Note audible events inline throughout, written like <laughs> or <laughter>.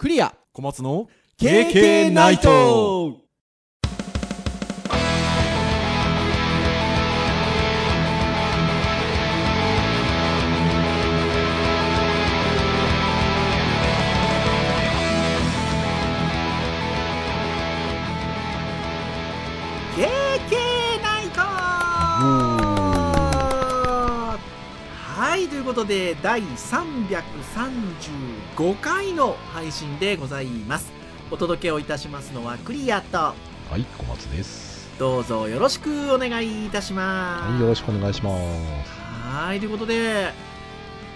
クリア。小松の KK ナイトことで第335回の配信でございますお届けをいたしますのはクリアとはい、小松です。どうぞよろしくお願いいたしますはい、よろしくお願いします。はいということで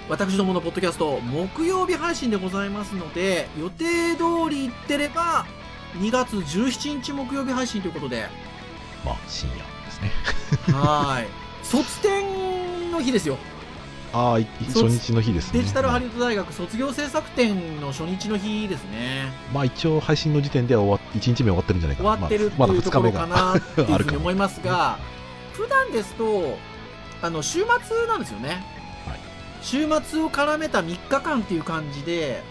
私どものポッドキャスト木曜日配信でございますので予定通り行ってれば2月17日木曜日配信ということでまあ、深夜ですね。はい卒展の日ですよああ、い初日の日ですね。デジタルハリウッド大学卒業制作展の初日の日ですねまあ、一応配信の時点では終わっ1日目終わってるんじゃないかな。終わってるってまあ、いうところかなっていうふうに思いますが <laughs> 普段ですとあの週末なんですよね、はい週末を絡めた3日間っていう感じで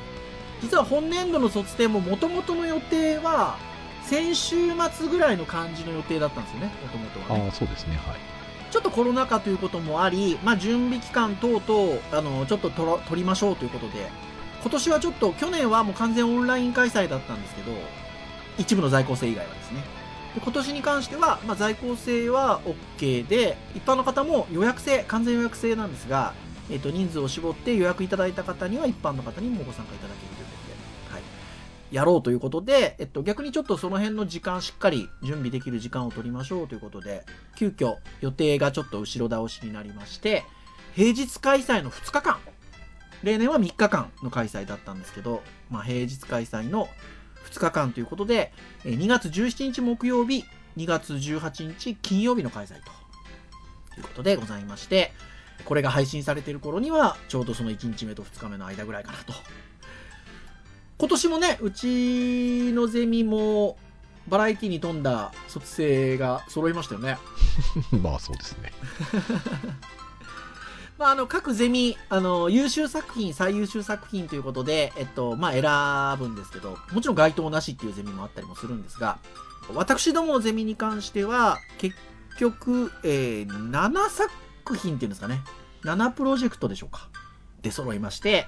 実は本年度の卒展ももともとの予定は先週末ぐらいの感じの予定だったんですよねもともとはねああ、そうですね。はい。ちょっとコロナ禍ということもあり、まあ、準備期間等々あのちょっと取取りましょうということで今年はちょっと去年はもう完全オンライン開催だったんですけど一部の在校生以外はですね。で今年に関しては、まあ、在校生は OK で一般の方も予約制完全予約制なんですが、えっと人数を絞って予約いただいた方には一般の方にもご参加いただける、やろうということで、えっと、逆にちょっとその辺の時間しっかり準備できる時間を取りましょうということで急遽予定がちょっと後ろ倒しになりまして平日開催の2日間。例年は3日間の開催だったんですけど、まあ、平日開催の2日間ということで2月17日木曜日2月18日金曜日の開催ということでございましてこれが配信されている頃にはちょうどその1日目と2日目の間ぐらいかなと今年もねうちのゼミもバラエティに富んだ卒生が揃いましたよね。<laughs> まあ、そうですね。<laughs> まあ、あの各ゼミあの優秀作品最優秀作品ということで、えっとまあ、選ぶんですけどもちろん該当なしっていうゼミもあったりもするんですが私どものゼミに関しては結局、えー7作品っていうんですかね。7プロジェクトでしょうか。で揃いまして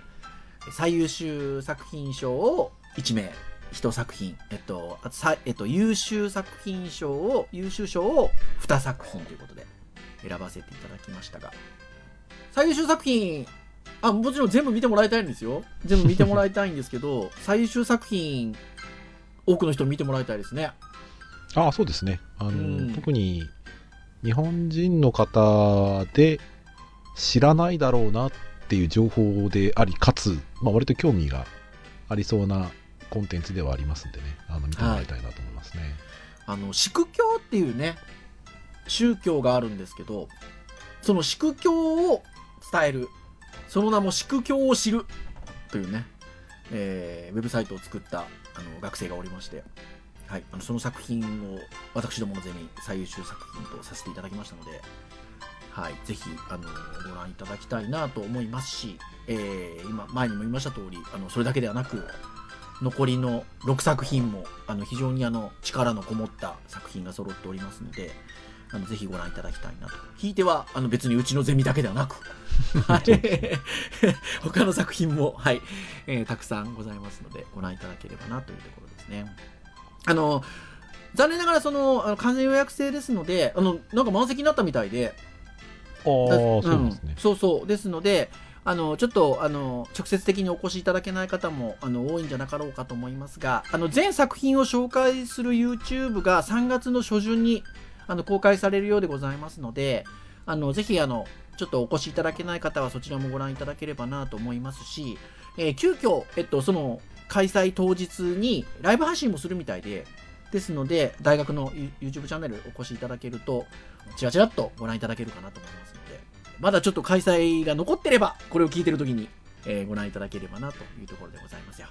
最優秀作品賞を1名1作品、えっとあとさえっと、優秀作品賞を優秀賞を2作品ということで選ばせていただきましたが。最優秀作品あもちろん全部見てもらいたいんですよ。全部見てもらいたいんですけど <laughs> 最優秀作品多くの人に見てもらいたいですね。ああ、そうですね。あの、うん。特に日本人の方で知らないだろうなっっていう情報であり、かつ、まあ、割と興味がありそうなコンテンツではありますんでね、あの見てもらいたいなと思いますね。あの祝教っていうね宗教があるんですけどその祝教を伝えるその名も祝教を知るというね、えーウェブサイトを作ったあの学生がおりまして、はい、あのその作品を私どものゼミ最優秀作品とさせていただきましたので、はい、ぜひあのご覧いただきたいなと思いますし、えー今前にも言いました通りあのそれだけではなく残りの6作品もあの非常にあの力のこもった作品が揃っておりますのであのぜひご覧いただきたいなとひいてはあの別にうちのゼミだけではなく、<laughs> はい、<laughs> 他の作品も、はいえーたくさんございますのでご覧いただければなというところですね。あの残念ながらそのあの完全予約制ですのであのなんか満席になったみたいでそう。そうそう。ですのであのちょっとあの直接的にお越しいただけない方もあの多いんじゃなかろうかと思いますがあの全作品を紹介する YouTube が3月の初旬にあの公開されるようでございますのであのぜひあのちょっとお越しいただけない方はそちらもご覧いただければなと思いますし、えー急遽、えっと、その開催当日にライブ配信もするみたいでですので大学の You- YouTube チャンネルお越しいただけるとちらちらっとご覧いただけるかなと思いますまだちょっと開催が残ってればこれを聞いてる時に、えーご覧いただければなというところでございますよ。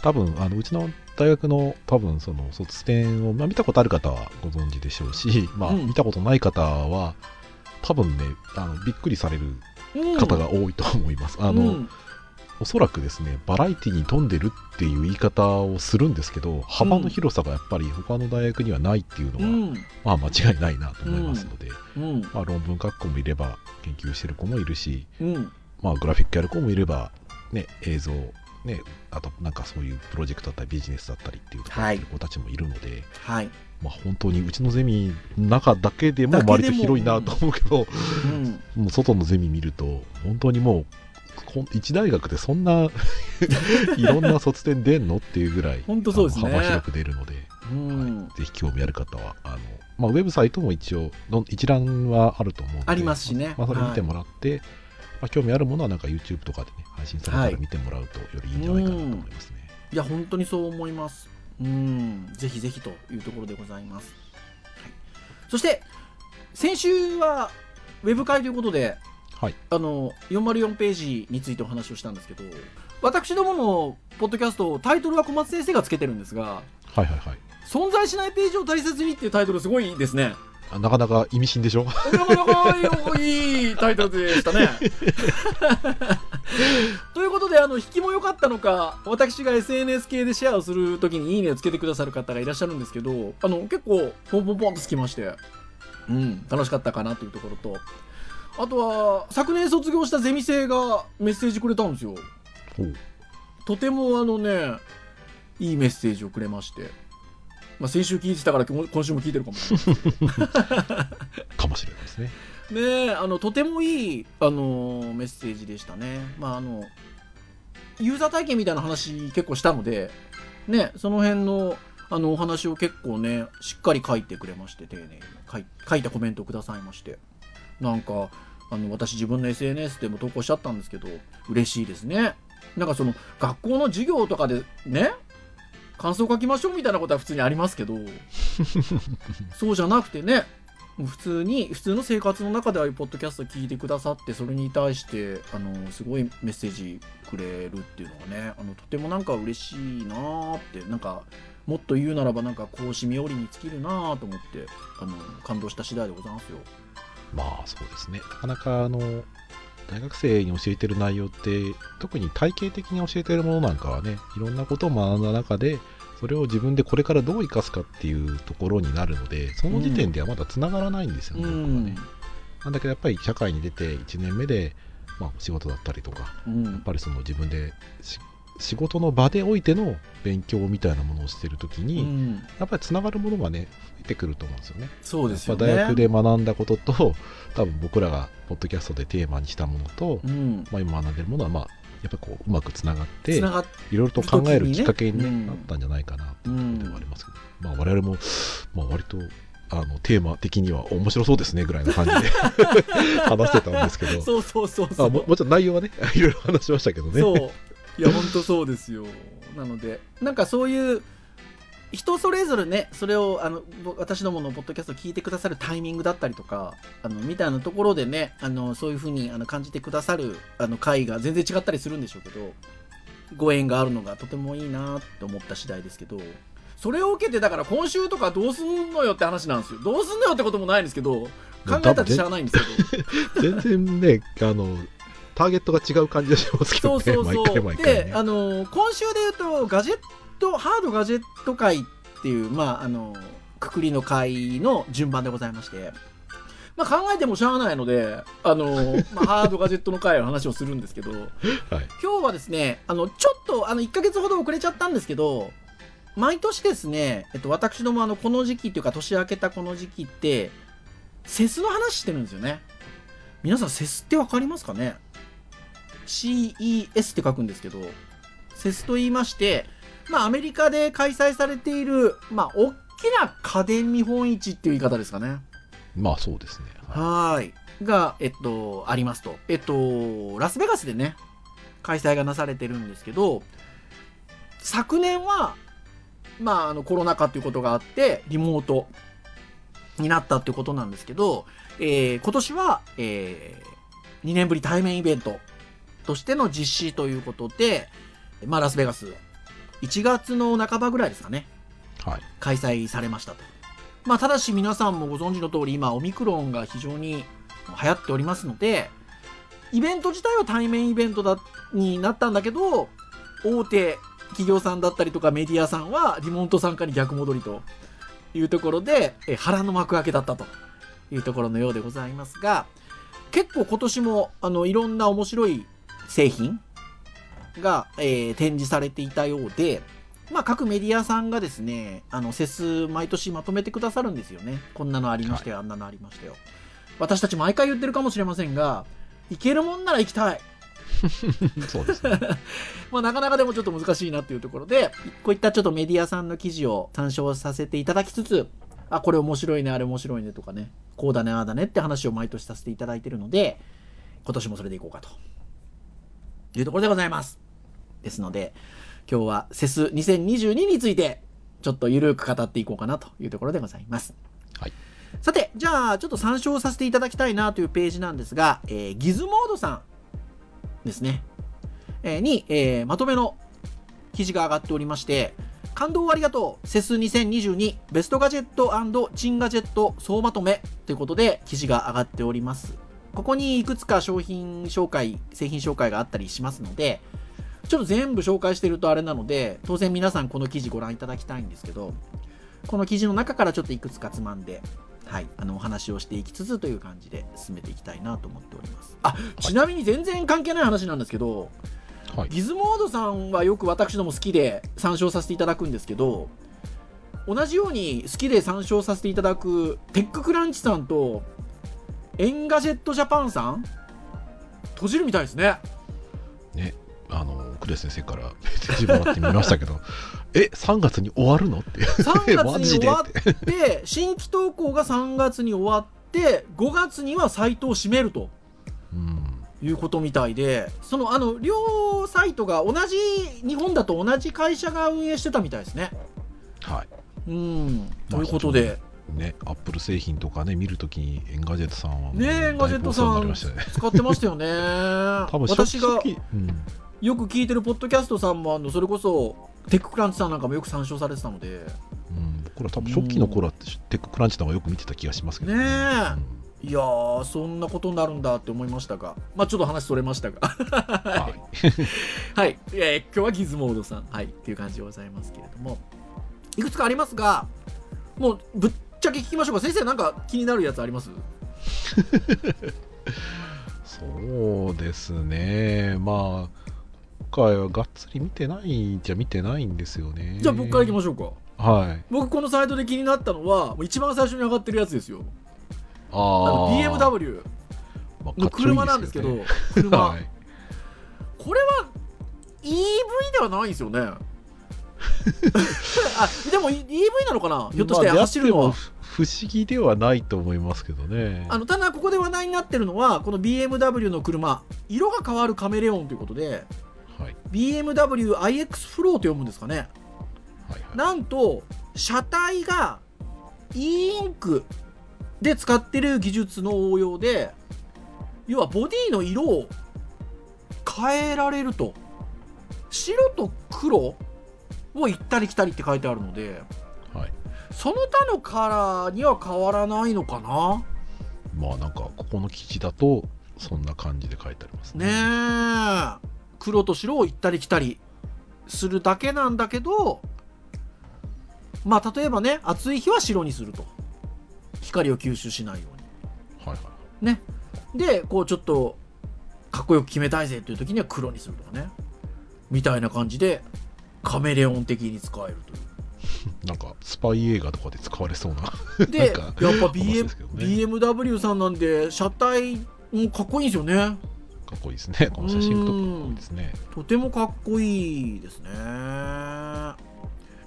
多分あのうちの大学の多分その卒展を、まあ、見たことある方はご存知でしょうし、まあ、うん。見たことない方は多分ねあのびっくりされるうん方が多いと思います。あのうんおそらくですね、バラエティに富んでるっていう言い方をするんですけど、幅の広さがやっぱり他の大学にはないっていうのは、うん。まあ間違いないなと思いますので、うん。まあ論文書く子もいれば、研究してる子もいるし、うん。まあグラフィックやる子もいれば、ね、映像、ね、あとなんかそういうプロジェクトだったりビジネスだったりっていうところやってる子たちもいるので、はい。まあ本当にうちのゼミの中だけでも割と広いなと思うけど、うん。もう外のゼミ見ると、本当にもう、一大学でそんな <laughs> いろんな卒展出んのっていうぐらい、本当そうですね幅広く出るので、うん。ぜひ興味ある方は、あのまあ、ウェブサイトも一応、一覧はあると思うので、ありますしねまあ、それ見てもらって、まあ、興味あるものはなんか YouTube とかでね、配信されたら見てもらうとよりいいんじゃないかなと思いますね。いや、本当にそう思います。うん。ぜひぜひというところでございます。はい、そして、先週は、ウェブ会ということで、はい。あの、404ページについてお話をしたんですけど、私どものポッドキャスト、タイトルは小松先生がつけてるんですが、はいはいはい。存在しないページを大切にっていうタイトルすごいですね。あなかなか意味深でしょ？なかなかいいタイトルでしたね。ということで、あの、引きも良かったのか、私が SNS 系でシェアをするときにいいねをつけてくださる方がいらっしゃるんですけど、あの、結構、ポンポンポンとつきまして、うん、楽しかったかなというところと、あとは、昨年卒業したゼミ生がメッセージくれたんですよ。とてもあのね、いいメッセージをくれまして、まあ、先週聞いてたから今今週も聞いてるかもしれない。<laughs> かもしれないですね。ねえあのとてもいい、あのーメッセージでしたね。まああのユーザー体験みたいな話結構したので、ね、その辺のあのお話を結構ねしっかり書いてくれまして丁寧に書い書いたコメントをくださいましてなんかあの私自分の SNS でも投稿しちゃったんですけど嬉しいですね。なんかその学校の授業とかでね感想書きましょうみたいなことは普通にありますけど <laughs> そうじゃなくてね普通に普通の生活の中でああいうポッドキャスト聞いてくださってそれに対してあのすごいメッセージくれるっていうのがねあのとてもなんか嬉しいなーってなんかもっと言うならばなんか講師冥利に尽きるなーと思ってあの感動した次第でございますよ。まあそうですね。なかなかあの大学生に教えてる内容って特に体系的に教えてるものなんかはねいろんなことを学んだ中でそれを自分でこれからどう生かすかっていうところになるのでその時点ではまだつながらないんですよね、うん僕はね。なんだけどやっぱり社会に出て1年目で、まあ、仕事だったりとかうんやっぱりその自分でし仕事の場でおいての勉強みたいなものをしてる時うに、ん、やっぱりつながるものがね増えてくると思うんですよね。そうですよやっぱ大学ね。で学んだことと多分僕らがポッドキャストでテーマにしたものと、うん、まあ、今学んでるものはまあやっぱりこううまくつながっていろいろと考えるきっかけに、ね。なったんじゃないかなっていうところではありますけど、まあ我々も、まあ、割とあのテーマ的には面白そうですねぐらいな感じで <laughs> 話してたんですけど。そうそうそうそう。あももちろん内容はねいろいろ話しましたけどね。そういや本当そうですよ。なのでなんかそういう人それぞれねそれをあのぼ私どものポッドキャストを聞いてくださるタイミングだったりとかあのみたいなところでねあのそういうふうにあの感じてくださるあの回が全然違ったりするんでしょうけどご縁があるのがとてもいいなって思った次第ですけどそれを受けてだから今週とかどうすんのよって話なんですよ。どうすんのよってこともないんですけど考えたってしゃあないんですけど。<laughs> 全然ねあのターゲットが違う感じがしますけどね。そうそうそう。毎回毎回。ねであの今週で言うとガジェットハードガジェット会っていうまああのくくりの会の順番でございまして、まあ、考えてもしゃあないのであの、まあ、<laughs> ハードガジェットの会の話をするんですけど。はい。今日はですねあのちょっとあの1ヶ月ほど遅れちゃったんですけど毎年ですね、えっと、私どもあのこの時期っていうか年明けたこの時期ってセスの話してるんですよね。皆さんセスってわかりますかね？CES って書くんですけどセスと言いましてまあアメリカで開催されているまあ大きな家電見本市っていう言い方ですかねまあそうですねはい。が、えっと、ありますと。えっと、ラスベガスでね、開催がなされてるんですけど、昨年は、まあ、あの、コロナ禍ということがあって、リモートになったっていうことなんですけど、えー今年は、え2年ぶり対面イベントとしての実施ということで、まあ、ラスベガス、1月の半ばぐらいですかね。いはい開催されましたと。まあ、ただし皆さんもご存知の通り、今、オミクロンが非常に流行っておりますので、イベント自体は対面イベントだになったんだけど大手企業さんだったりとかメディアさんはリモート参加に逆戻りというところでえ腹の幕開けだったというところのようでございますが結構今年もあのいろんな面白い製品が、えー展示されていたようで、まあ、各メディアさんがですね、あの、セス毎年まとめてくださるんですよね。こんなのありましたよ、あんなのありましたよ。私たち毎回言ってるかもしれませんが、行けるもんなら行きたい。<laughs> そうですね。<laughs> まあ、なかなかでもちょっと難しいなっていうところで、こういったちょっとメディアさんの記事を参照させていただきつつ、あ、これ面白いね、あれ面白いねとかね、こうだね、ああだねって話を毎年させていただいてるので、今年もそれでいこうかと。いうところでございます。ですので、今日はセス2022について、ちょっとゆるく語っていこうかなというところでございます。はい。さて、じゃあ、ちょっと参照させていただきたいなというページなんですが、えーギズモードさんですね。えーに、えーまとめの記事が上がっておりまして、感動をありがとうセス2022ベストガジェットチンガジェット総まとめということで記事が上がっております。ここにいくつか商品紹介、製品紹介があったりしますので、ちょっと全部紹介してるとあれなので、当然皆さんこの記事ご覧いただきたいんですけど、この記事の中からちょっといくつかつまんで、はい、あのお話をしていきつつという感じで進めていきたいなと思っております。あ、ちなみに全然関係ない話なんですけど、はい。ギズモードさんはよく私ども好きで参照させていただくんですけど、同じように好きで参照させていただくテッククランチさんとEngadget Japan さん？閉じるみたいですね。ね、あの、クレス先生からメッセージもらってみましたけど、<laughs> え、3月に終わるの？って。3月に終わって、<laughs> <laughs> 新規投稿が3月に終わって、5月にはサイトを閉めるとうん。いうことみたいで、そのあの両サイトが同じ、日本だと同じ会社が運営してたみたいですね。はい。うん、ということで、ね、アップル製品とかね、見るときに Engadget さんはね Engadget さん。使ってましたよね。<laughs> 多分私がうん、よく聞いてるポッドキャストさんも、あのそれこそ、 TechCrunch さんなんかもよく参照されてたので、うん、僕ら多分初期の頃は TechCrunch の方がよく見てた気がしますけどね。え。うん。いやー、そんなことになるんだって思いましたが、まあちょっと話それましたが。はい。<laughs> はい、えー今日はギズモードさん、はい、っていう感じでございますけれども、いくつかありますが、もうぶっちゃけ聞きましょうか、先生、なんか気になるやつあります？そうですね。まあ、今回はがっつり見てないじゃ見てないんですよね。じゃあ、僕から行きましょうか。はい。僕僕、このサイトで気になったのは、一番最初に上がってるやつですよ。ああ BMW まあの車なんですけど、車、こいこれは EV ではないですよね。あでも EV なのかな？ひょっとしてまあ走るのは。やっても不思議ではないと思いますけどね。あのただここで話題になってるのはこの BMW の車色が変わるカメレオンということではい BMWiX フローと読むんですかねはいはい。なんと車体が e インクで使ってる技術の応用で要はボディの色を変えられると白と黒を行ったり来たりって書いてあるのではい。その他のカラーには変わらないのかな？まあなんかここの記事だとそんな感じで書いてありますね。ねえ黒と白を行ったり来たりするだけなんだけどまあ例えばね暑い日は白にすると光を吸収しないようはいはい。にねでこうちょっとかっこよく決めたいぜという時には黒にするとかねみたいな感じでカメレオン的に使えるという <laughs> なんかスパイ映画とかで使われそうな。でやっぱ <laughs> 話 BM ね BMW さんなんで車体もかっこいいんですよねかっこいいですね。この写真とかかっこいいですね。とてもかっこいいですね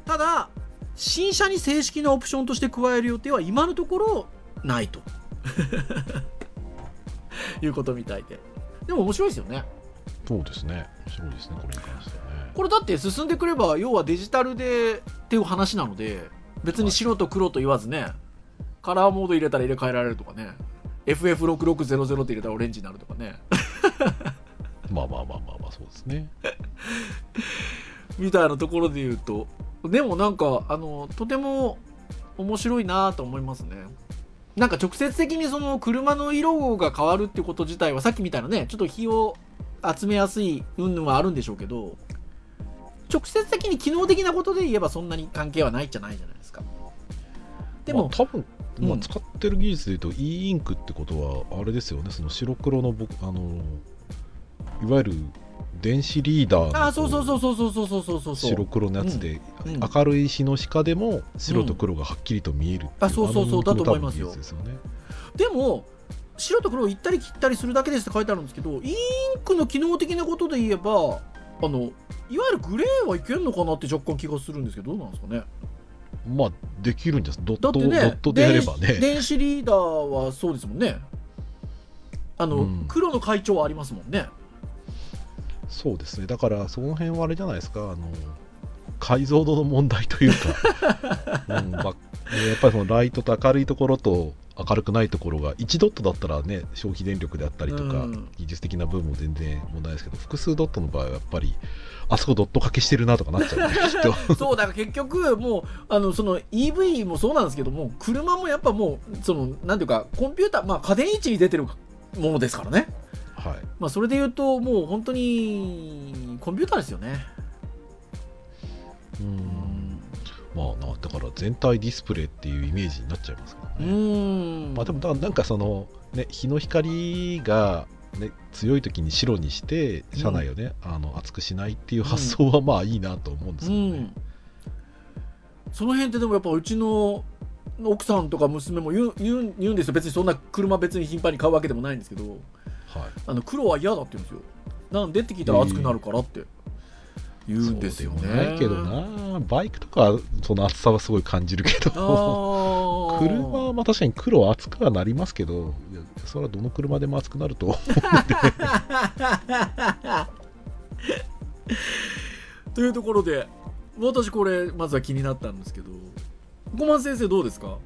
ただ新車に正式なオプションとして加える予定は今のところないと <laughs> いうことみたいででも面白いですよねそうですね。面白いですね、これに関してはね。これだって進んでくれば要はデジタルでっていう話なので別に白と黒と言わずねカラーモード入れたら入れ替えられるとかね FF6600 って入れたらオレンジになるとかねまあまあまあまあまあ、そうですね。みたいなところで言うとでもなんかあのとても面白いなと思いますねなんか直接的にその車の色が変わるってこと自体はさっきみたいなねちょっと火を集めやすい云々はあるんでしょうけど直接的に機能的なことで言えばそんなに関係はないじゃないじゃないですか。でも、まあ、多分、まあ、うん使ってる技術で言うと e インクってことはあれですよね。その白黒の僕あのいわゆる電子リーダーのあそうそうそうそうそうそうそうそうそう。白黒のやつで、うん。明るい日の下でも白と黒がはっきりと見えるあそうそうそう。だと思いますよ。ね。でも白と黒を行ったり切ったりするだけですって書いてあるんですけど e インクの機能的なことで言えばあのいわゆるグレーはいけんのかなって若干気がするんですけどどうなんですかね。まあできるんじゃないドット、ねドットでやればね。電電子リーダーはそうですもんね。あの、うん。黒の会長はありますもんね。そうですね。だからその辺はあれじゃないですか。あの解像度の問題というか、<laughs> うんまあ、やっぱりそのライトと明るいところと明るくないところが1ドットだったらね消費電力であったりとか、うん。技術的な部分も全然問題ですけど複数ドットの場合はやっぱりあそこドット掛けしてるなとかなっちゃうんで <laughs> きっと。そうだから結局もうあのその EV もそうなんですけども車もやっぱもうそのなんていうかコンピューターまあ家電位置に出てるものですからね。はい。まあそれで言うともう本当にコンピューターですよね。ううんんまあなだから全体ディスプレイっていうイメージになっちゃいますけうどね、ん。まあでもだなんかそのね日の光がね強い時に白にして車内をね、あの熱くしないっていう発想はまあいいなと思うんですうけどね、ん。その辺ってでもやっぱうちの奥さんとか娘も言う言う言うんですよ。別にそんな車別に頻繁に買うわけでもないんですけど。はい。あの黒は嫌だって言うんですよ。なんでって聞いたら熱くなるからって言うんですよね。そうでもないけどな。バイクとかはその熱さはすごい感じるけあどー。<laughs> 車はまあ確かに黒は熱くはなりますけどそれはどの車でも熱くなると <laughs> というところで私これまずは気になったんですけど小松先生どうですか？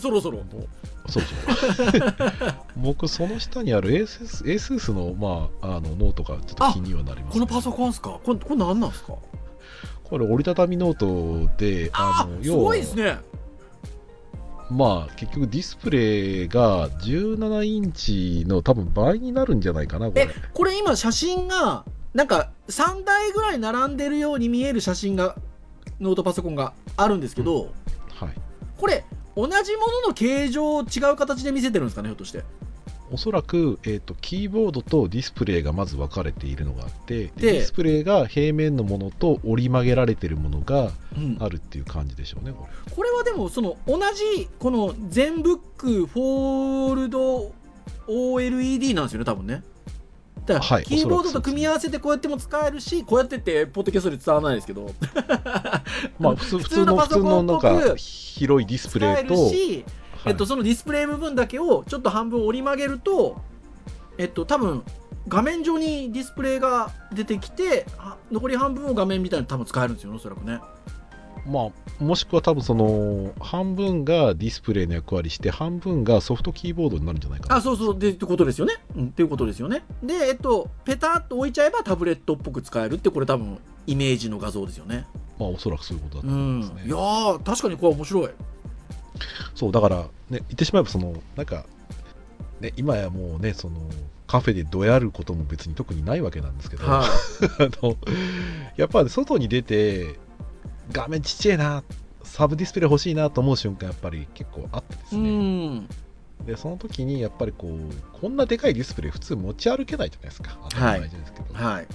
そろそろそうそう。僕その下にある ASUS, ASUS の,、まあ、あのノートがちょっと気にはなります、このパソコンですか？これこれ何なんですか？これ折りたたみノートであのすごいですね。まあ結局ディスプレイが17インチの多分倍になるんじゃないかなこえれこれ今写真がなんか3台ぐらい並んでるように見える写真がノートパソコンがあるんですけど、はい。これ同じものの形状を違う形で見せてるんですかねひょっとして。おそらく、えー、とキーボードとディスプレイがまず分かれているのがあってディスプレイが平面のものと折り曲げられてるものがうん。あるっていう感じでしょうねこれ。これはでもその同じこの全ブックフォールド OLED なんですよね多分ねだから、はいキーボードと組み合わせてこうやっても使えるしこうやってってポッドキャストで伝わらないですけど。まあ普通 <laughs> 普普通のパソコンっぽくなんか広いディスプレイと、えっと、そのディスプレイ部分だけをちょっと半分折り曲げるとえっと多分画面上にディスプレイが出てきてあ残り半分を画面みたいに多分使えるんですよねおそらくねまあ、もしくは多分その半分がディスプレイの役割して半分がソフトキーボードになるんじゃないかな。あそうそう。でってことですよね。うん。っていうことですよね。でえっとペタッと置いちゃえばタブレットっぽく使えるってこれ多分イメージの画像ですよね。まあおそらくそういうことだとうん思いますね、いやー確かにこれ面白い。そうだからね言ってしまえばそのなんかね今やもうねそのカフェでどやることも別に特にないわけなんですけど、は <laughs> あのやっぱり外に出て画面ちっちゃいなサブディスプレイ欲しいなと思う瞬間やっぱり結構あってですね、ん。でその時にやっぱりこうこんなでかいディスプレイ普通持ち歩けないじゃないですか。当たり前じゃないですけど、はい。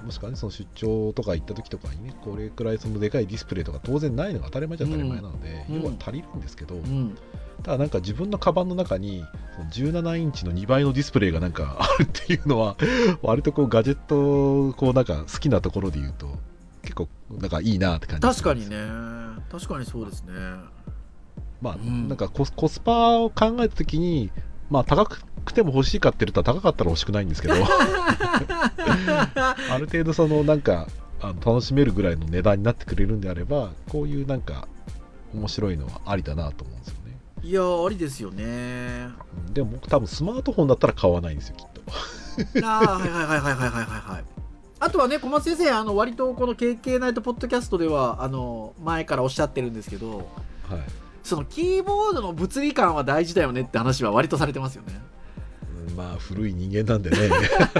うん。もしくはねその出張とか行った時とかにねこれくらいそのでかいディスプレイとか当然ないのが当たり前じゃ当たり前なので、うん。要は足りるんですけど、うん。ただなんか自分のカバンの中にその17インチの2倍のディスプレイがなんかあるっていうのは割とこうガジェットこうなんか好きなところで言うとなんかいいなって感じ。確かにね。確かにそうですね。まあ、うん、なんかコスパを考えた時にまあ高くても欲しいかって言ったら高かったら欲しくないんですけど。<laughs> ある程度そのなんかあの楽しめるぐらいの値段になってくれるんであればこういうなんか面白いのはありだなと思うんですよね。いやありですよね。でも僕多分スマートフォンだったら買わないんですよきっと。ああはいはいはいはいはいはいはい。あとはね小松先生あの割とこの KK ナイトポッドキャストではあの前からおっしゃってるんですけどはい。そのキーボードの物理感は大事だよねって話は割とされてますよね。うんまあ古い人間なんでね。<laughs>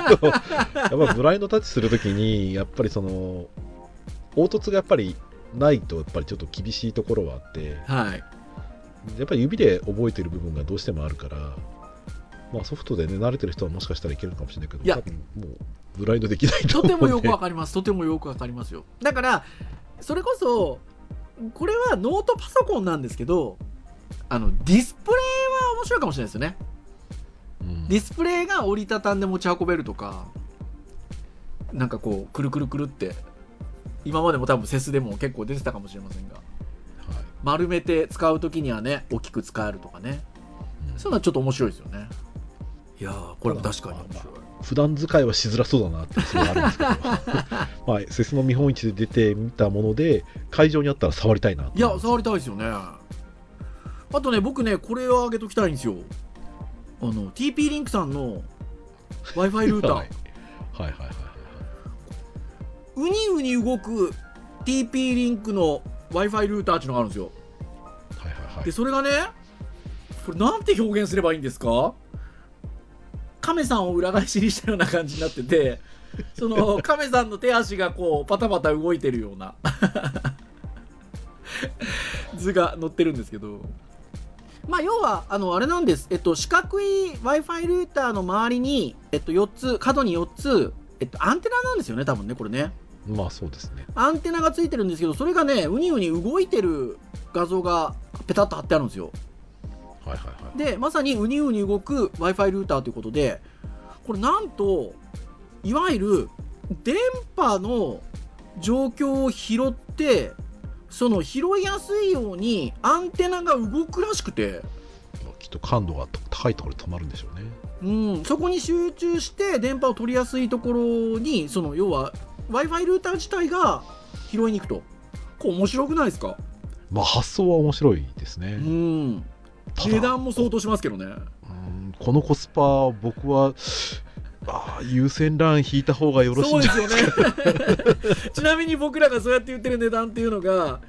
やっぱブラインドタッチするときにやっぱりその凹凸がやっぱりないとやっぱりちょっと厳しいところはあってはい。やっぱり指で覚えてる部分がどうしてもあるから、まあ、ソフトでね慣れてる人はもしかしたらいけるかもしれないけどいや多分もうブラインドできないととてもよくわかります。とてもよくわかりますよ。だからそれこそこれはノートパソコンなんですけどあのディスプレイは面白いかもしれないですよね。うん。ディスプレイが折りたたんで持ち運べるとかなんかこうくるくるくるって今までも多分セスでも結構出てたかもしれませんが。はい。丸めて使う時にはね大きく使えるとかね。うん。そういうのはちょっと面白いですよね。いやーこれも確かに面白い普段使いはしづらそうだなってすごいあるんですけど。<laughs> まあセスの見本市で出てみたもので会場にあったら触りたいなといや触りたいですよね。あとね僕ねこれをあげときたいんですよ。あの TP リンクさんの w i f i ルーター、はい。はいはいはいはい。ウニウニ動く TP リンクの w i f i ルーターっていうのがあるんですよ。はいはいはい。でそれがねこれなんて表現すればいいんですか？亀さんを裏返しにしたような感じになってて <laughs> その亀さんの手足がこうパタパタ動いてるような <laughs> 図が載ってるんですけど。まあ要はあのあれなんです、えっと、四角い w i f i ルーターの周りに、えっと、4つ角に4つ、えっと、アンテナなんですよね多分ねこれね。まあそうですね。アンテナがついてるんですけどそれがねウニウニ動いてる画像がペタッと貼ってあるんですよはいはいはい。でまさにウニウニ動く w i f i ルーターということでこれなんといわゆる電波の状況を拾ってその拾いやすいようにアンテナが動くらしくて、まあきっと感度が高いところで止まるんでしょうね。うん、そこに集中して電波を取りやすいところにその要は w i f i ルーター自体が拾いに行くと。これ面白くないですか？まあ発想は面白いですね、うん値段も相当しますけどね。うんこのコスパ僕はあー優先 LAN 引いた方がよろしいんじゃそうですよね。<laughs> ちなみに僕らがそうやって言ってる値段っていうのが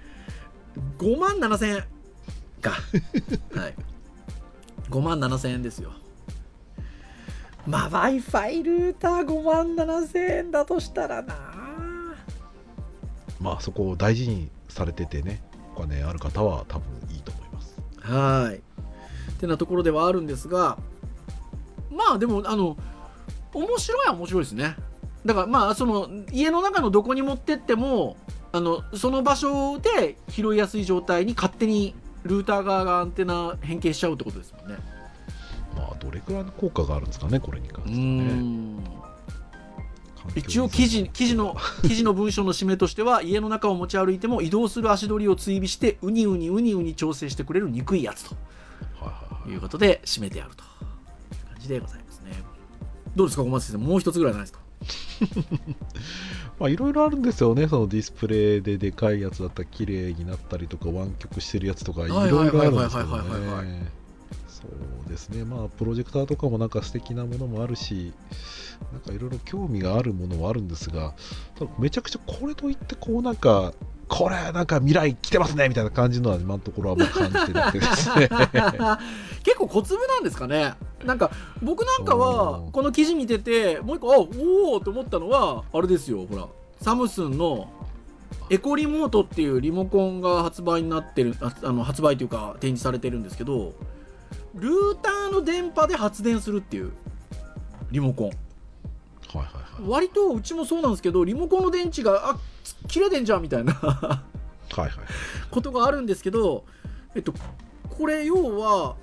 5万7000円か。はい。5万7000円ですよ。まあ w i f i ルーター5万7000円だとしたらな。まあそこを大事にされててねお金ある方は多分いいとはい。ってなところではあるんですがまあでもあの面白いは面白いですね。だからまあその家の中のどこに持ってってもあのその場所で拾いやすい状態に勝手にルーター側がアンテナ変形しちゃうってことですもんね。まあどれくらいの効果があるんですかねこれに関うしてはね一応記事記事の <laughs> 記事の文章の締めとしては家の中を持ち歩いても移動する足取りを追尾してウニウニウニウニ調整してくれる憎いやつと。はいはいはい。いうことで締めてあると。いう感じでございますね。どうですか小松先生。もう一つぐらいないですか？<laughs> まあいろいろあるんですよね。そのディスプレイででかいやつだったら綺麗になったりとか湾曲してるやつとかいはいろいろあるんですけどはい。はいはいはいはいねそうですね。まあプロジェクターとかもなんか素敵なものもあるしなんかいろいろ興味があるものはあるんですがただめちゃくちゃこれといってこうなんかこれなんか未来来てますねみたいな感じのは今のところはあんま感じてなくてですね。<laughs> 結構小粒なんですかね。なんか僕なんかはう。んこの記事見ててもう一個あおおと思ったのはあれですよほらサムスンのエコリモートっていうリモコンが発売になってるああの発売というか展示されてるんですけどルーターの電波で発電するっていう。リモコン。はいはいはい。割とうちもそうなんですけどリモコンの電池があ切れてんじゃんみたいな。はいはい。ことがあるんですけど、えっと、これ要は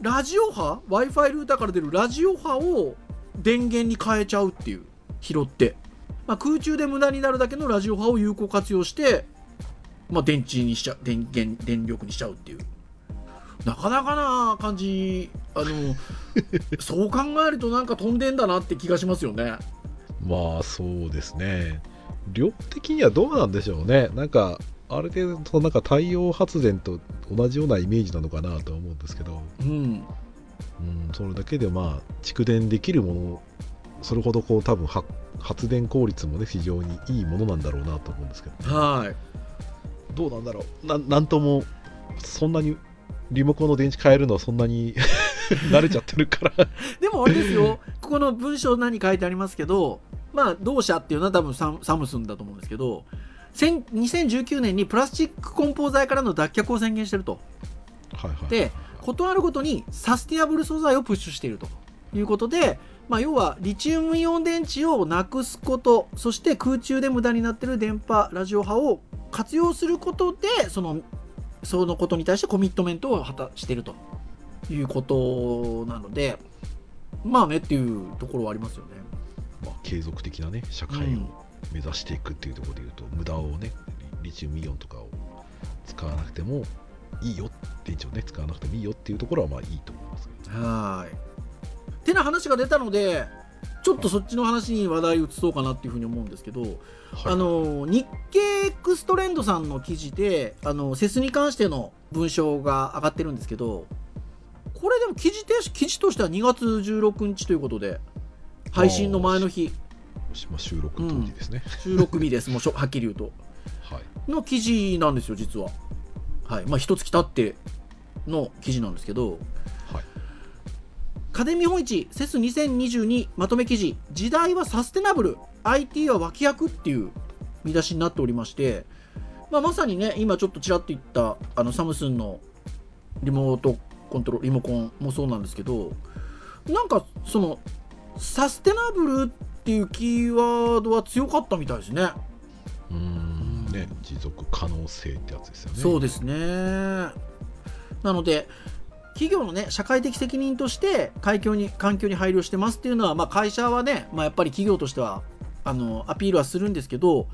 ラジオ波 w i f i ルーターから出るラジオ波を電源に変えちゃうっていう。拾って、まあ、空中で無駄になるだけのラジオ波を有効活用して、まあ、電池にしちゃ電源電力にしちゃうっていうなかなかな感じあの <laughs> そう考えるとなんか飛んでんだなって気がしますよね。まあそうですね。量的にはどうなんでしょうね。なんかある程度そのなんか太陽発電と同じようなイメージなのかなとは思うんですけど、うん。うん、それだけでまあ蓄電できるものそれほどこう多分は発電効率もね非常にいいものなんだろうなと思うんですけど、はい。どうなんだろう。ななんともそんなにリモコンの電池変えるのそんなに <laughs> 慣れちゃってるから。でもあれですよ。ここの文章何書いてありますけどまあ同社っていうのは多分ササムスンだと思うんですけど千2019年にプラスチック梱包材からの脱却を宣言してると。はいはいでことあるごとにサスティナブル素材をプッシュしていると。いうことで、まあ、要はリチウムイオン電池をなくすことそして空中で無駄になっている電波ラジオ波を活用することでそのそのことに対してコミットメントを果たしているということなのでまあねっていうところはありますよね。まあ、継続的なね社会を目指していくっていうところでいうと、無駄をねリリチウムイオンとかを使わなくてもいいよ電池をね使わなくてもいいよっていうところはまあいいと思いますけどねはい。ってな話が出たのでちょっとそっちの話に話題移そうかなっていうふうに思うんですけど、はい。あの日経 X トレンドさんの記事であのセスに関しての文章が上がってるんですけどこれでも記事記事としては2月16日ということで配信の前の日。まあ収録当時ですね、収録日です。もうはっきり言うと。はい。の記事なんですよ実は。はい。まあ一月経っての記事なんですけどはい家電見本市セス2022まとめ記事時代はサステナブル。IT は脇役っていう見出しになっておりまして、まあ、まさにね今ちょっとちらっと言ったあのサムスンのリモートコントロールリモコンもそうなんですけどなんかそのサステナブルっていうキーワードは強かったみたいですね。うーん。ね持続可能性ってやつですよね。そうですね。なので、企業のね、社会的責任として環境に、環境に配慮してますっていうのは、まあ会社はね、まあやっぱり企業としては、あの、アピールはするんですけど、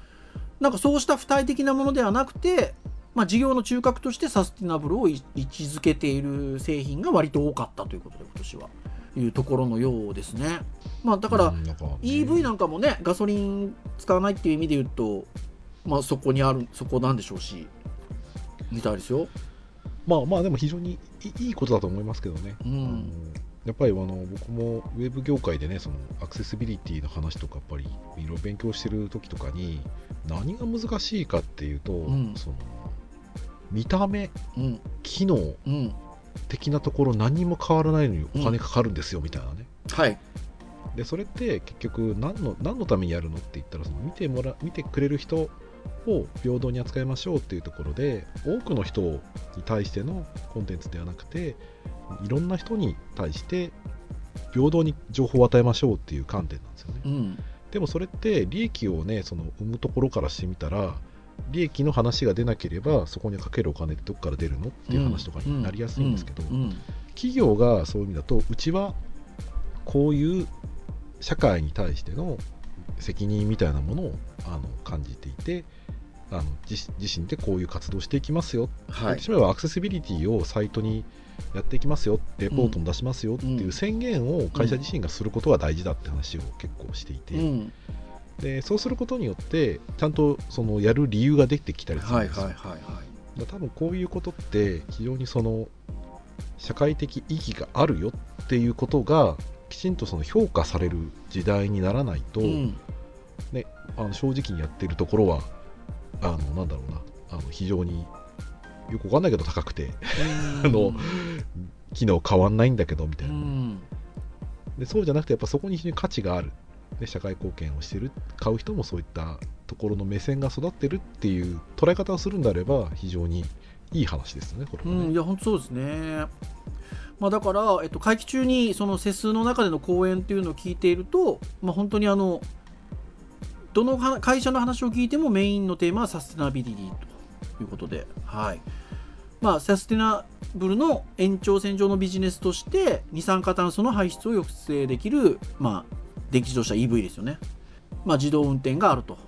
なんかそうした付帯的なものではなくて、まあ事業の中核としてサスティナブルを位置づけている製品が割と多かったということで、今年は。いうところのようですね。まあだから、EV なんかもねガソリン使わないっていう意味で言うとまあそこにあるそこなんでしょうしみたいですよまあまあでも非常にいいことだと思いますけどね、うん。やっぱりあの僕もウェブ業界でねそのアクセシビリティの話とかやっぱりいろいろ勉強してる時とかに何が難しいかっていうと、ん。その見た目うん。機能うん。的なところ何も変わらないのにお金かかるんですよみたいなね、はい。でそれって結局何の何のためにやるのって言ったらその見てもら見てくれる人を平等に扱いましょうっていうところで多くの人に対してのコンテンツではなくていろんな人に対して平等に情報を与えましょうっていう観点なんですよね。うん。でもそれって利益をねその生むところからしてみたら利益の話が出なければそこにかけるお金ってどこから出るのっていう話とかになりやすいんですけど、うん。企業がそういう意味だとうちはこういう社会に対しての責任みたいなものをあの感じていてあの自自身でこういう活動していきますよ、はい。言ってしまえばアクセシビリティをサイトにやっていきますよレポートも出しますよっていう宣言を会社自身がすることが大事だって話を結構していて、うん。でそうすることによってちゃんとそのやる理由ができてきたりするんですよ、はいはいはいはいだから多分こういうことって非常にその社会的意義があるよっていうことがきちんとその評価される時代にならないと、うん。あの正直にやってるところはあのなんだろうな。あの非常によくわかんないけど高くて。<laughs> あの機能変わんないんだけどみたういな、ん。でそうじゃなくてやっぱそこに非常に価値がある。で社会貢献をしてる。買う人もそういったところの目線が育ってるっていう捉え方をするんであれば非常にいい話ですよねこれはね、うん、いや本当そうですね。まあ、だから、えっと、会期中にそのセスの中での講演っていうのを聞いていると、まあ、本当にあのどの会社の話を聞いてもメインのテーマはサステナビリティということで、はい。まあ、サステナブルの延長線上のビジネスとして二酸化炭素の排出を抑制できる、まあ、電気自動車 EV ですよね、まあ、自動運転があると。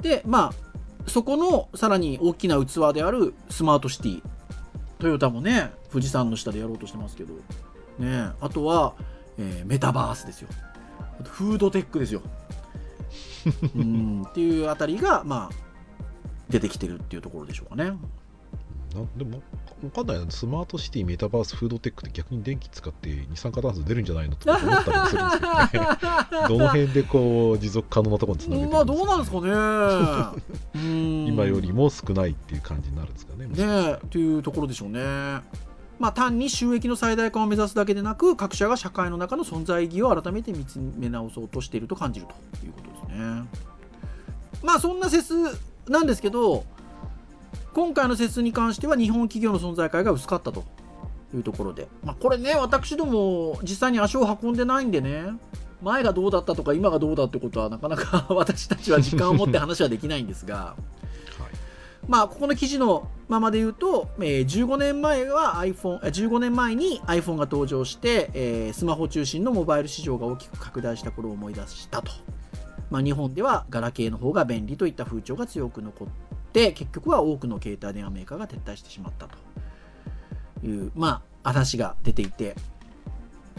でまあそこのさらに大きな器であるスマートシティ。トヨタもね富士山の下でやろうとしてますけど。ね。あとは、えーメタバースですよ。あとフードテックですよ。うん。っていうあたりがまあ出てきてるっていうところでしょうかね。なんでもわかんないな。スマートシティメタバースフードテックって逆に電気使って二酸化炭素出るんじゃないのって思ったりもするんですけどね。<laughs> どの辺でこう持続可能なところにつなげてまあどうなんですかね。<laughs> うん。今よりも少ないっていう感じになるんですかね。ねっていうところでしょうね。まあ単に収益の最大化を目指すだけでなく各社が社会の中の存在意義を改めて見つめ直そうとしていると感じるということですね。まあそんな説なんですけど今回の説に関しては日本企業の存在感が薄かったというところで、まあ、これね私ども実際に足を運んでないんでね前がどうだったとか今がどうだってことはなかなか <laughs> 私たちは時間を持って話はできないんですが。はい。まあここの記事のままで言うと、えー15年前は iPhone あ15年前に iPhone が登場して、えースマホ中心のモバイル市場が大きく拡大した頃を思い出したと、まあ、日本ではガラケーの方が便利といった風潮が強く残って結局は多くの携帯電話メーカーが撤退してしまったと。いうまあ話が出ていて。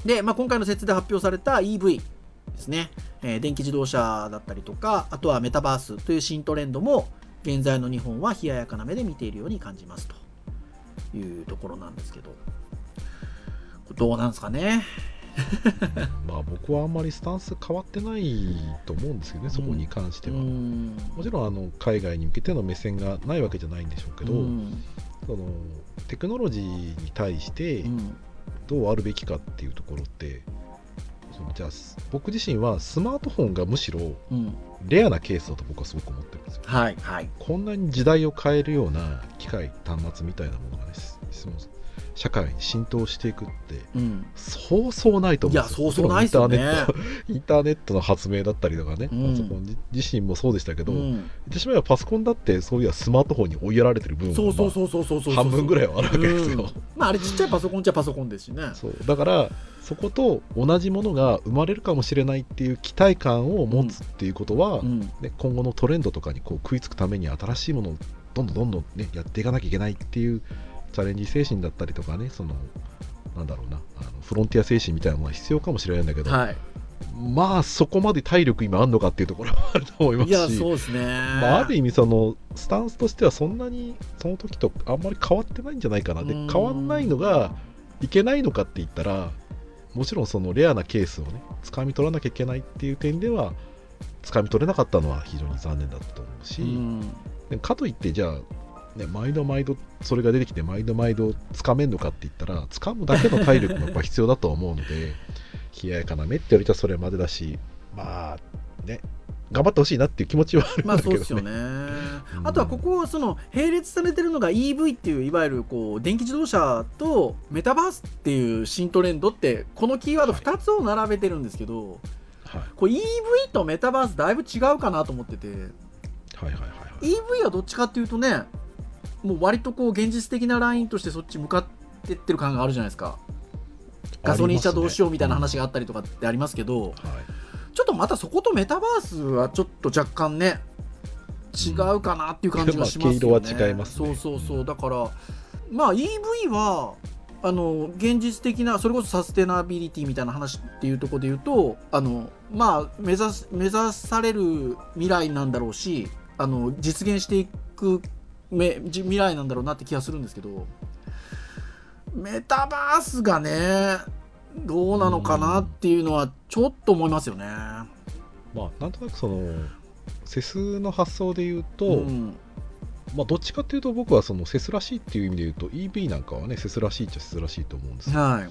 で、まあ、今回の説で発表された EV ですね、えー電気自動車だったりとかあとはメタバースという新トレンドも現在の日本は冷ややかな目で見ているように感じますというところなんですけど。どうなんですかね。まあ僕はあんまりスタンス変わってないと思うんですけどね、そこに関しては。うん。もちろんあの海外に向けての目線がないわけじゃないんでしょうけど、うん。そのテクノロジーに対してうん。どうあるべきかっていうところって、そのじゃあ僕自身はスマートフォンがむしろうん。レアなケースだと僕はすごく思ってるんですよ。はいはい。こんなに時代を変えるような機械端末みたいなものがね、その社会に浸透していくってうん。そうそうないと思うんですいやそうそうないっすよね。インターネット <laughs> インターネットの発明だったりとかね、うん。パソコン自身もそうでしたけど、うん。言ってしまえばパソコンだってそういやスマートフォンに追いやられてる部分そうそううそうそうそう。そう半分ぐらいはあるわけですよ、うん。まああれちっちゃいパソコンっちゃパソコンですしね。<laughs> そう。だからそこと同じものが生まれるかもしれないっていう期待感を持つっていうことは、うん。ね、今後のトレンドとかにこう食いつくために新しいものをどんどんどんどん、ね、やっていかなきゃいけないっていうチャレンジ精神だったりとかねそのなんだろうなあのフロンティア精神みたいなものが必要かもしれないんだけど、はい。まあそこまで体力今あんのかっていうところはあると思いますしいやそうですね。まあ、ある意味そのスタンスとしてはそんなにその時とあんまり変わってないんじゃないかな。でうん。変わんないのがいけないのかって言ったらもちろんそのレアなケースをね掴み取らなきゃいけないっていう点では掴み取れなかったのは非常に残念だったと思うし、うん。でかといってじゃあ、ね、毎度毎度それが出てきて毎度毎度掴めんのかって言ったら掴むだけの体力もやっぱ必要だと思うので <laughs> 冷ややかな目って言われたらそれまでだしまあね頑張ってほしいなっていう気持ちはあるんまあだけどね。そうですよね。あとはここその並列されてるのが EV っていういわゆるこう電気自動車とメタバースっていう新トレンドってこのキーワード2つを並べてるんですけど、はい。これ EV とメタバースだいぶ違うかなと思ってて。はいはいはいはい。EV はどっちかっていうとねもう割とこう現実的なラインとしてそっち向かってってる感があるじゃないですか。ガソリン車どうしようみたいな話があったりとかってありますけど、はい。ちょっとまたそことメタバースはちょっと若干ね違うかなっていう感じがしますよね。まあ毛色は違いますね。そうそうそう。だからまあ EV はあの現実的なそれこそサステナビリティみたいな話っていうところで言うとあのまあ目指す目指される未来なんだろうしあの実現していくめじ未来なんだろうなって気がするんですけどメタバースがねどうなのかなっていうのはちょっと思いますよね。まあなんとなくそのセスの発想で言うと、うん。まあどっちかっていうと僕はそのセスらしいっていう意味で言うと EV なんかはねセスらしいっちゃセスらしいと思うんですよ、はい。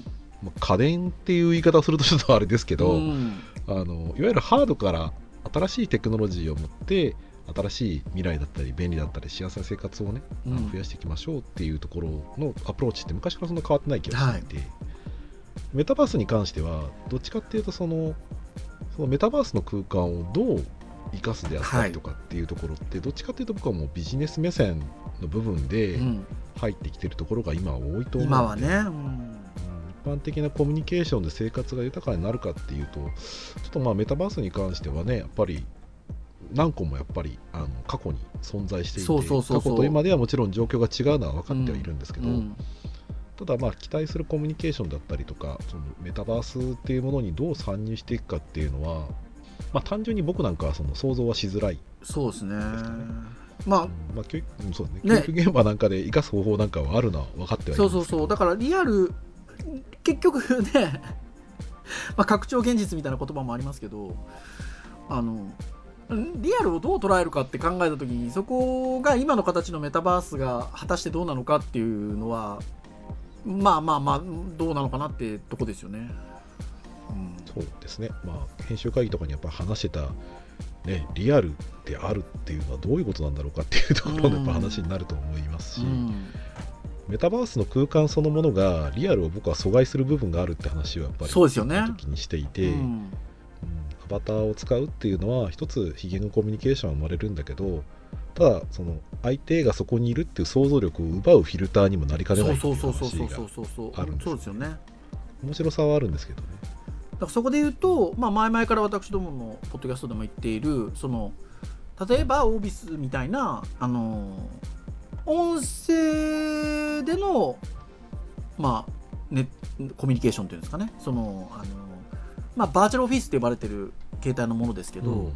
まあ、家電っていう言い方をするとちょっとあれですけど、うん。あのいわゆるハードから新しいテクノロジーを持って新しい未来だったり便利だったり幸せな生活をね、うん。増やしていきましょうっていうところのアプローチって昔からそんな変わってない気がしていて、メタバースに関してはどっちかっていうとそのそのメタバースの空間をどう生かすであったりとかっていうところって、どっちかっていうと僕はもうビジネス目線の部分でうん。入ってきてるところが今は多いと思う今はね、うんうん。一般的なコミュニケーションで生活が豊かになるかっていうとちょっとまあメタバースに関してはねやっぱり何個もやっぱりあの過去に存在していてそうそうそうそう。過去と今ではもちろん状況が違うのは分かってはいるんですけど、うん。ただまあ期待するコミュニケーションだったりとかそのメタバースっていうものにどう参入していくかっていうのは、まあ、単純に僕なんかはその想像はしづらい。そうですね。まあ、まあ、教育うんそうね。ね。教育現場なんかで生かす方法なんかはあるのは分かってはいそうるんですけど。そうそう。だからリアル結局ねまあ拡張現実みたいな言葉もありますけどあのリアルをどう捉えるかって考えた時にそこが今の形のメタバースが果たしてどうなのかっていうのはまあまあまあどうなのかなってとこですよね。うん。そうですね、まあ、編集会議とかにやっぱ話してた、ね、リアルであるっていうのはどういうことなんだろうかっていうところのやっぱ話になると思いますし、うん。メタバースの空間そのものがリアルを僕は阻害する部分があるって話をやっぱりそうですよね。時にしていて、ううんんアバターを使うっていうのは一つ非言語コミュニケーションは生まれるんだけどただその相手がそこにいるっていう想像力を奪うフィルターにもなりかねないそうそうそうそうあるんですそうですよね。面白さはあるんですけどね。だからそこで言うと、まあ、前々から私どものポッドキャストでも言っているその例えばオービスみたいなあの音声でのまあねコミュニケーションっていうんですかねそのあの、まあ、バーチャルオフィスって呼ばれてる携帯のものですけど、うん。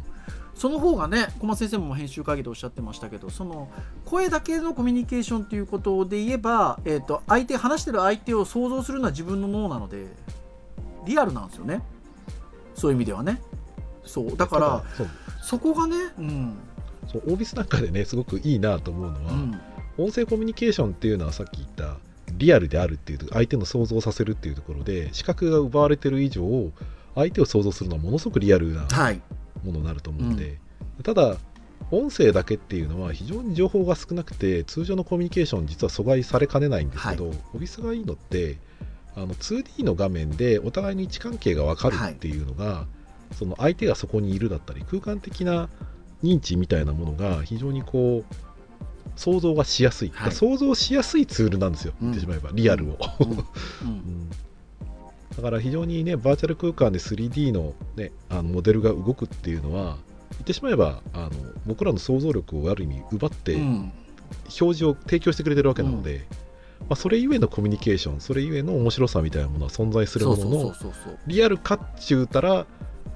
その方がね小松先生も編集会議でおっしゃってましたけどその声だけのコミュニケーションということで言えば、えー、と相手話してる相手を想像するのは自分の脳なのでリアルなんですよね。そういう意味ではね。そう。だからそこがねうん。そうオービスなんかでねすごくいいなと思うのは、うん。音声コミュニケーションっていうのはさっき言ったリアルであるっていう相手の想像させるっていうところで視覚が奪われてる以上相手を想像するのはものすごくリアルなはい。ものになると思うので、ただ音声だけっていうのは非常に情報が少なくて通常のコミュニケーション実は阻害されかねないんですけど、オフィスがいいのってあの 2D の画面でお互いに位置関係が分かるっていうのが、その相手がそこにいるだったり空間的な認知みたいなものが非常にこう想像がしやすい、はい。想像しやすいツールなんですよ、うん。言ってしまえばリアルを、うんうん。う <laughs> んだから非常にねバーチャル空間で 3D の,、ね、あのモデルが動くっていうのは言ってしまえばあの僕らの想像力をある意味奪ってうん。表示を提供してくれてるわけなので、まあ、それゆえのコミュニケーションそれゆえの面白さみたいなものは存在するもののリアルかっちゅうたら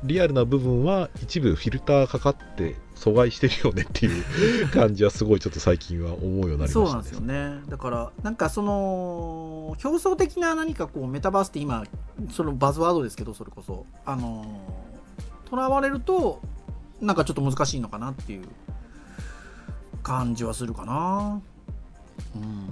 リアルな部分は一部フィルターかかって阻害してるよねっていう <laughs> 感じはすごいちょっと最近は思うようになりましたそうなんですよね。だからなんかその表層的な何かこうメタバースって今そのバズワードですけどそれこそ。あのとらわれるとなんかちょっと難しいのかなっていう感じはするかな。うん。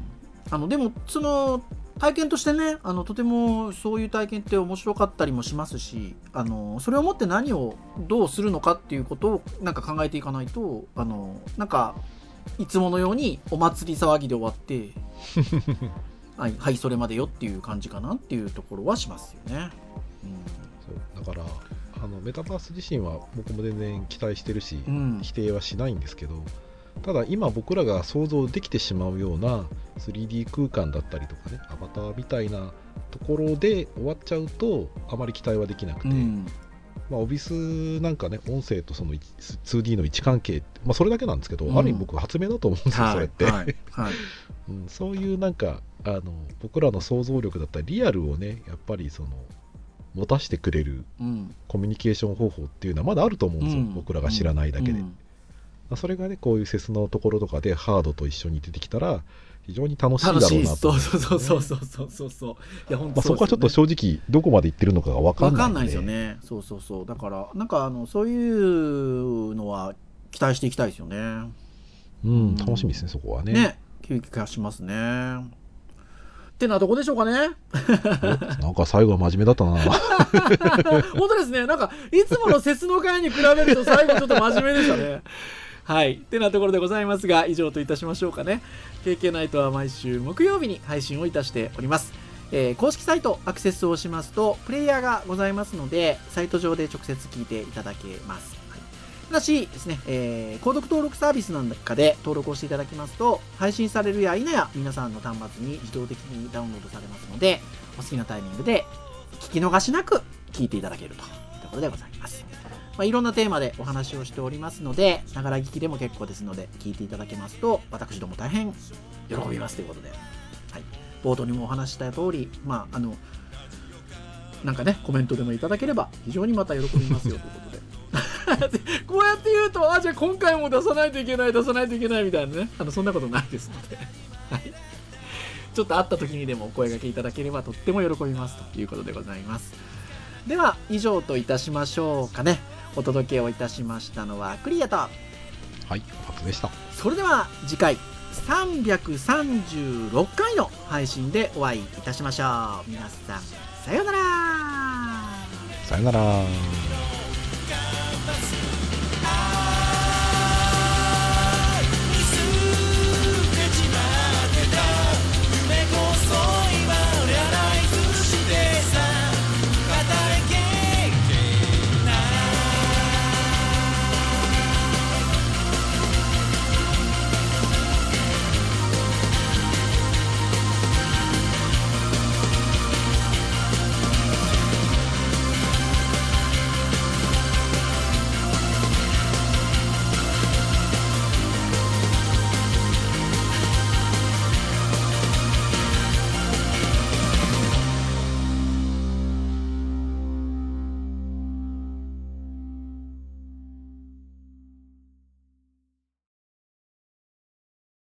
あのでもその体験としてねあのとてもそういう体験って面白かったりもしますしあのそれをもって何をどうするのかっていうことをなんか考えていかないとあのなんかいつものようにお祭り騒ぎで終わって <laughs> はい、はい、それまでよっていう感じかなっていうところはしますよね。そうだからあのメタバース自身は僕も全然期待してるし、うん、うん否定はしないんですけどただ今僕らが想像できてしまうような 3D 空間だったりとかねアバターみたいなところで終わっちゃうとあまり期待はできなくて、うん。まあ、オビスなんかね音声とその 2D の位置関係、まあ、それだけなんですけど、うん。ある意味僕発明だと思うんですよ、それって、はいはい。<laughs> うん、そういうなんかあの僕らの想像力だったりリアルをねやっぱりその持たせてくれるうん。コミュニケーション方法っていうのはまだあると思うんですよ、うん。僕らが知らないだけで、うんまあそれがねこういう節のところとかでハードと一緒に出てきたら非常に楽しいだろうなとそうそうそうそうそうそうそういや本、当そこはちょっと正直どこまで行ってるのかが分かんないわかんないですよねそうそうそうだからなんかあのそういうのは期待していきたいですよねうん楽しみですねそこはねね気がしますねってなとこでしょうかねなんか最後は真面目だったな本当ですねなんかいつもの節の会に比べると最後ちょっと真面目でしたねはい。ってなところでございますが以上といたしましょうかね。KK ナイトは毎週木曜日に配信をいたしております。えー公式サイトアクセスをしますとプレイヤーがございますのでサイト上で直接聞いていただけます、はい。ただしですね、えー購読登録サービスなんかで登録をしていただきますと配信されるや否や皆さんの端末に自動的にダウンロードされますのでお好きなタイミングで聞き逃しなく聞いていただけるというところでございます。まあ、いろんなテーマでお話をしておりますので、ながら聞きでも結構ですので、聞いていただけますと、私ども大変喜びますということで、はい、冒頭にもお話した通り、まあ、あの、なんかね、コメントでもいただければ、非常にまた喜びますよということで。<laughs> こうやって言うとあじゃあ今回も出さないといけない出さないといけないみたいなね。あのそんなことないですので、はい、ちょっと会った時にでもお声がけいただければとっても喜びますということでございます。では以上といたしましょうかね。お届けをいたしましたのはクリアとはい、初でした。それでは次回336回の配信でお会いいたしましょう皆さんさようならさよなら。